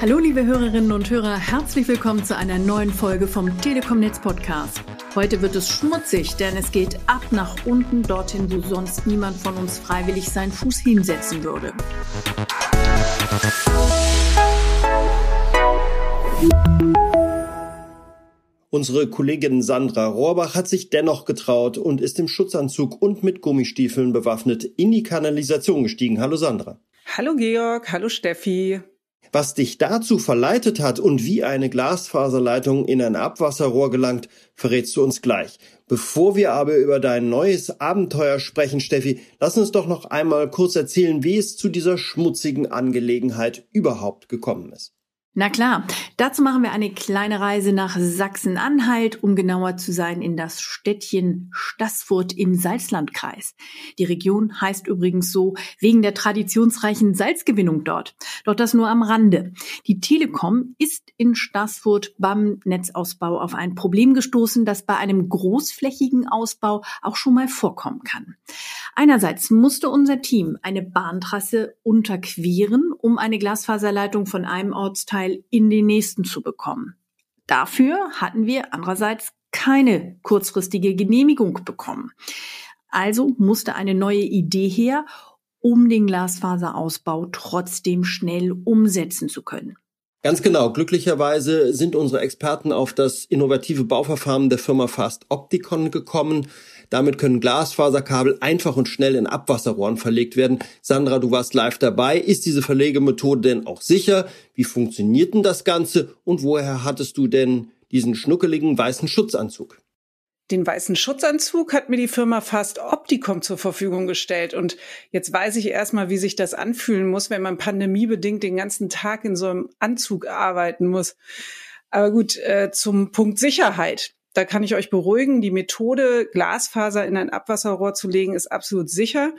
Hallo liebe Hörerinnen und Hörer, herzlich willkommen zu einer neuen Folge vom Telekom Netz Podcast. Heute wird es schmutzig, denn es geht ab nach unten dorthin, wo sonst niemand von uns freiwillig seinen Fuß hinsetzen würde. Unsere Kollegin Sandra Rohrbach hat sich dennoch getraut und ist im Schutzanzug und mit Gummistiefeln bewaffnet in die Kanalisation gestiegen. Hallo Sandra. Hallo Georg, hallo Steffi. Was dich dazu verleitet hat und wie eine Glasfaserleitung in ein Abwasserrohr gelangt, verrätst du uns gleich. Bevor wir aber über dein neues Abenteuer sprechen, Steffi, lass uns doch noch einmal kurz erzählen, wie es zu dieser schmutzigen Angelegenheit überhaupt gekommen ist. Na klar, dazu machen wir eine kleine Reise nach Sachsen-Anhalt, um genauer zu sein in das Städtchen Stassfurt im Salzlandkreis. Die Region heißt übrigens so wegen der traditionsreichen Salzgewinnung dort. Doch das nur am Rande. Die Telekom ist in Stassfurt beim Netzausbau auf ein Problem gestoßen, das bei einem großflächigen Ausbau auch schon mal vorkommen kann. Einerseits musste unser Team eine Bahntrasse unterqueren, um eine Glasfaserleitung von einem Ortsteil Teil in den nächsten zu bekommen. Dafür hatten wir andererseits keine kurzfristige Genehmigung bekommen. Also musste eine neue Idee her, um den Glasfaserausbau trotzdem schnell umsetzen zu können. Ganz genau. Glücklicherweise sind unsere Experten auf das innovative Bauverfahren der Firma Fast Opticon gekommen. Damit können Glasfaserkabel einfach und schnell in Abwasserrohren verlegt werden. Sandra, du warst live dabei. Ist diese Verlegemethode denn auch sicher? Wie funktioniert denn das Ganze? Und woher hattest du denn diesen schnuckeligen weißen Schutzanzug? Den weißen Schutzanzug hat mir die Firma Fast Opticom zur Verfügung gestellt. Und jetzt weiß ich erstmal, wie sich das anfühlen muss, wenn man pandemiebedingt den ganzen Tag in so einem Anzug arbeiten muss. Aber gut, äh, zum Punkt Sicherheit. Da kann ich euch beruhigen, die Methode, Glasfaser in ein Abwasserrohr zu legen, ist absolut sicher.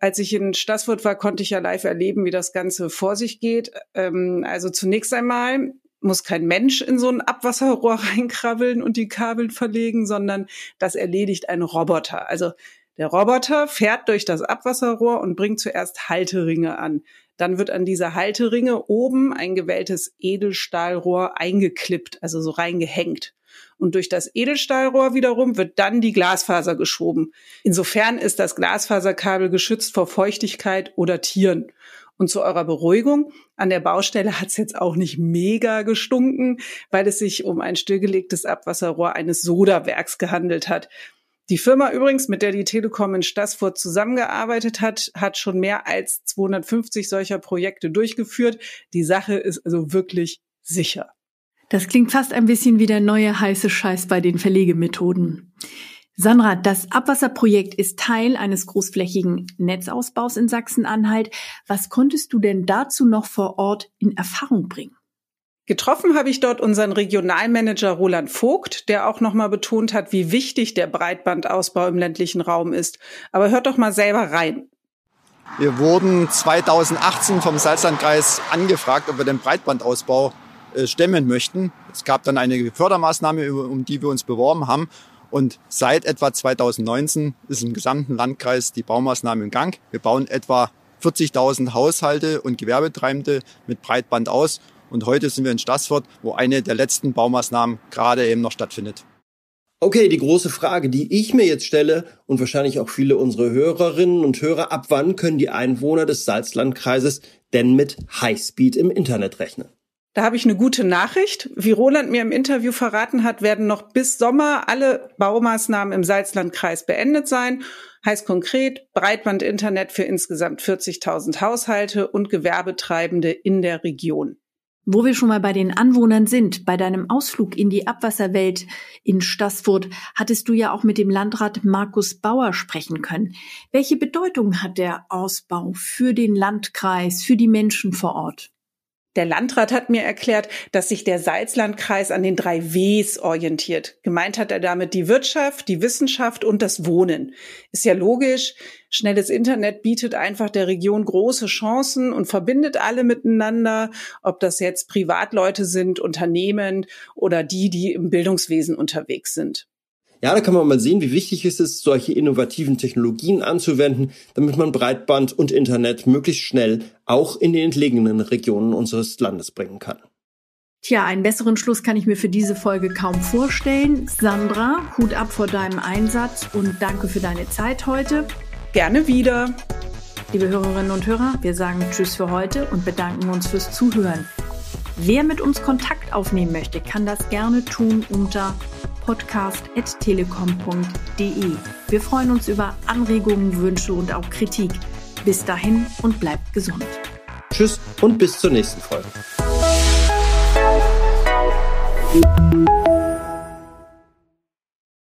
Als ich in Stassfurt war, konnte ich ja live erleben, wie das Ganze vor sich geht. Ähm, also zunächst einmal muss kein Mensch in so ein Abwasserrohr reinkrabbeln und die Kabel verlegen, sondern das erledigt ein Roboter. Also der Roboter fährt durch das Abwasserrohr und bringt zuerst Halteringe an. Dann wird an diese Halteringe oben ein gewelltes Edelstahlrohr eingeklippt, also so reingehängt. Und durch das Edelstahlrohr wiederum wird dann die Glasfaser geschoben. Insofern ist das Glasfaserkabel geschützt vor Feuchtigkeit oder Tieren. Und zu eurer Beruhigung, an der Baustelle hat es jetzt auch nicht mega gestunken, weil es sich um ein stillgelegtes Abwasserrohr eines Sodawerks gehandelt hat. Die Firma übrigens, mit der die Telekom in Stassfurt zusammengearbeitet hat, hat schon mehr als 250 solcher Projekte durchgeführt. Die Sache ist also wirklich sicher. Das klingt fast ein bisschen wie der neue heiße Scheiß bei den Verlegemethoden. Sandra, das Abwasserprojekt ist Teil eines großflächigen Netzausbaus in Sachsen-Anhalt. Was konntest du denn dazu noch vor Ort in Erfahrung bringen? Getroffen habe ich dort unseren Regionalmanager Roland Vogt, der auch nochmal betont hat, wie wichtig der Breitbandausbau im ländlichen Raum ist. Aber hört doch mal selber rein. Wir wurden 2018 vom Salzlandkreis angefragt, ob wir den Breitbandausbau stemmen möchten. Es gab dann eine Fördermaßnahme, um die wir uns beworben haben. Und seit etwa 2019 ist im gesamten Landkreis die Baumaßnahme in Gang. Wir bauen etwa 40.000 Haushalte und Gewerbetreibende mit Breitband aus. Und heute sind wir in Stassfurt, wo eine der letzten Baumaßnahmen gerade eben noch stattfindet. Okay, die große Frage, die ich mir jetzt stelle und wahrscheinlich auch viele unserer Hörerinnen und Hörer, ab wann können die Einwohner des Salzlandkreises denn mit Highspeed im Internet rechnen? Da habe ich eine gute Nachricht. Wie Roland mir im Interview verraten hat, werden noch bis Sommer alle Baumaßnahmen im Salzlandkreis beendet sein. Heißt konkret Breitbandinternet für insgesamt 40.000 Haushalte und Gewerbetreibende in der Region. Wo wir schon mal bei den Anwohnern sind, bei deinem Ausflug in die Abwasserwelt in Stassfurt, hattest du ja auch mit dem Landrat Markus Bauer sprechen können. Welche Bedeutung hat der Ausbau für den Landkreis, für die Menschen vor Ort? Der Landrat hat mir erklärt, dass sich der Salzlandkreis an den drei Ws orientiert. Gemeint hat er damit die Wirtschaft, die Wissenschaft und das Wohnen. Ist ja logisch. Schnelles Internet bietet einfach der Region große Chancen und verbindet alle miteinander, ob das jetzt Privatleute sind, Unternehmen oder die, die im Bildungswesen unterwegs sind. Ja, da kann man mal sehen, wie wichtig es ist, solche innovativen Technologien anzuwenden, damit man Breitband und Internet möglichst schnell auch in den entlegenen Regionen unseres Landes bringen kann. Tja, einen besseren Schluss kann ich mir für diese Folge kaum vorstellen. Sandra, Hut ab vor deinem Einsatz und danke für deine Zeit heute. Gerne wieder. Liebe Hörerinnen und Hörer, wir sagen Tschüss für heute und bedanken uns fürs Zuhören. Wer mit uns Kontakt aufnehmen möchte, kann das gerne tun unter podcast.telekom.de. Wir freuen uns über Anregungen, Wünsche und auch Kritik. Bis dahin und bleibt gesund. Tschüss und bis zur nächsten Folge.